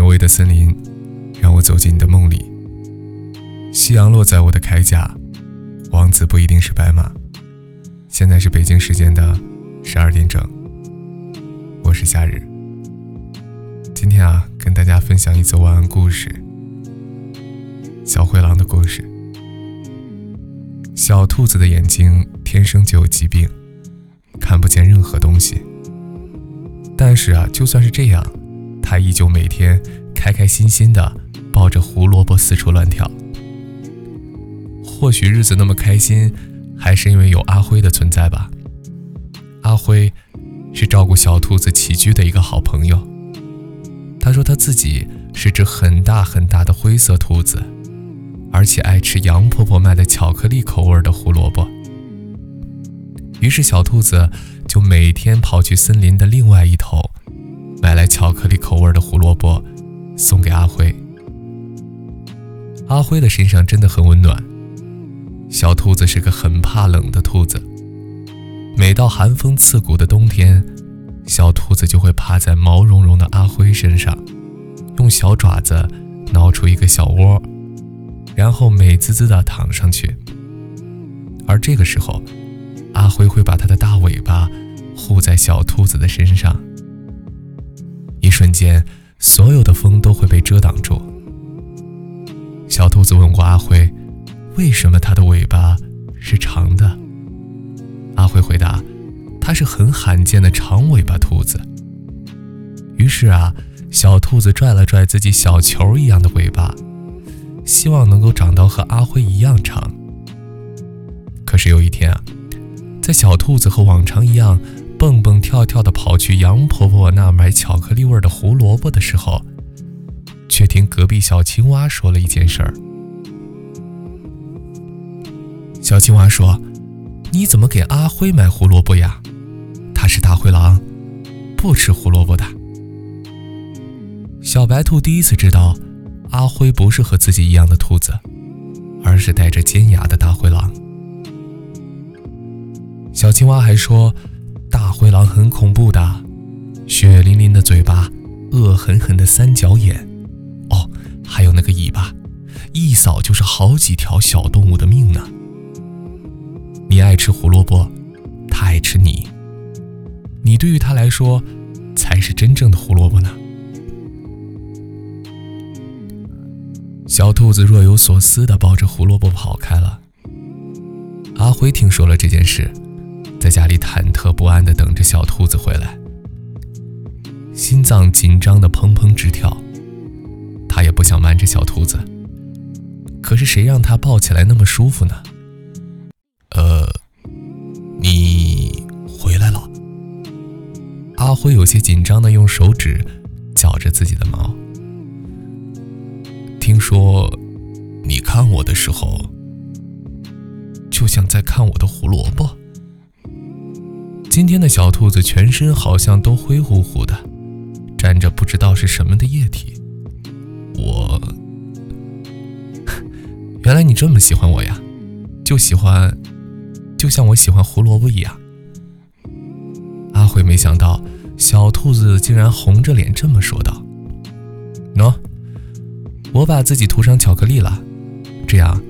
挪威的森林，让我走进你的梦里。夕阳落在我的铠甲，王子不一定是白马。现在是北京时间的十二点整，我是夏日。今天啊，跟大家分享一则晚安故事——小灰狼的故事。小兔子的眼睛天生就有疾病，看不见任何东西。但是啊，就算是这样。他依旧每天开开心心的抱着胡萝卜四处乱跳。或许日子那么开心，还是因为有阿辉的存在吧。阿辉是照顾小兔子起居的一个好朋友。他说他自己是只很大很大的灰色兔子，而且爱吃杨婆婆卖的巧克力口味的胡萝卜。于是小兔子就每天跑去森林的另外一头。巧克力口味的胡萝卜，送给阿辉。阿辉的身上真的很温暖。小兔子是个很怕冷的兔子，每到寒风刺骨的冬天，小兔子就会趴在毛茸茸的阿辉身上，用小爪子挠出一个小窝，然后美滋滋地躺上去。而这个时候，阿辉会把他的大尾巴护在小兔子的身上。瞬间，所有的风都会被遮挡住。小兔子问过阿辉：“为什么它的尾巴是长的？”阿辉回答：“它是很罕见的长尾巴兔子。”于是啊，小兔子拽了拽自己小球一样的尾巴，希望能够长到和阿辉一样长。可是有一天啊，在小兔子和往常一样。蹦蹦跳跳地跑去杨婆婆那买巧克力味的胡萝卜的时候，却听隔壁小青蛙说了一件事儿。小青蛙说：“你怎么给阿辉买胡萝卜呀？他是大灰狼，不吃胡萝卜的。”小白兔第一次知道，阿辉不是和自己一样的兔子，而是带着尖牙的大灰狼。小青蛙还说。灰狼很恐怖的，血淋淋的嘴巴，恶狠狠的三角眼，哦，还有那个尾巴，一扫就是好几条小动物的命呢。你爱吃胡萝卜，他爱吃你，你对于他来说才是真正的胡萝卜呢。小兔子若有所思地抱着胡萝卜跑开了。阿辉听说了这件事。在家里忐忑不安地等着小兔子回来，心脏紧张的砰砰直跳。他也不想瞒着小兔子，可是谁让他抱起来那么舒服呢？呃，你回来了。阿辉有些紧张地用手指绞着自己的毛。听说你看我的时候，就像在看我的胡萝卜。今天的小兔子全身好像都灰乎乎的，沾着不知道是什么的液体。我，原来你这么喜欢我呀？就喜欢，就像我喜欢胡萝卜一样。阿辉没想到小兔子竟然红着脸这么说道：“喏，我把自己涂上巧克力了，这样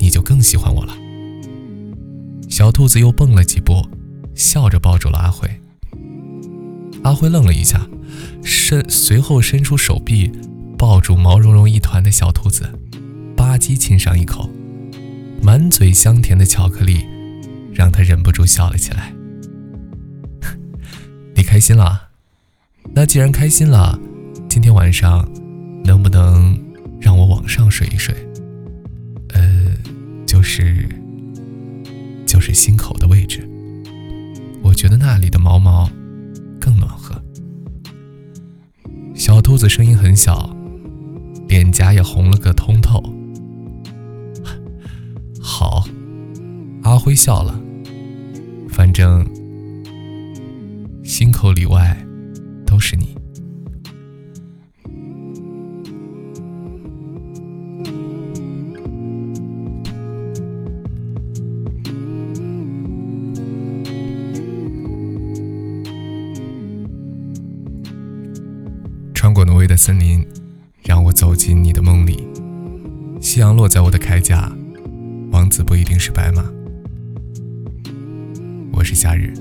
你就更喜欢我了。”小兔子又蹦了几步。笑着抱住了阿辉。阿辉愣了一下，伸随后伸出手臂，抱住毛茸茸一团的小兔子，吧唧亲上一口，满嘴香甜的巧克力，让他忍不住笑了起来。你开心了？那既然开心了，今天晚上能不能让我往上睡一睡？呃，就是就是心口的位置。觉得那里的毛毛更暖和。小兔子声音很小，脸颊也红了个通透。好，阿辉笑了。反正心口里外都是你。过挪威的森林，让我走进你的梦里。夕阳落在我的铠甲，王子不一定是白马。我是夏日，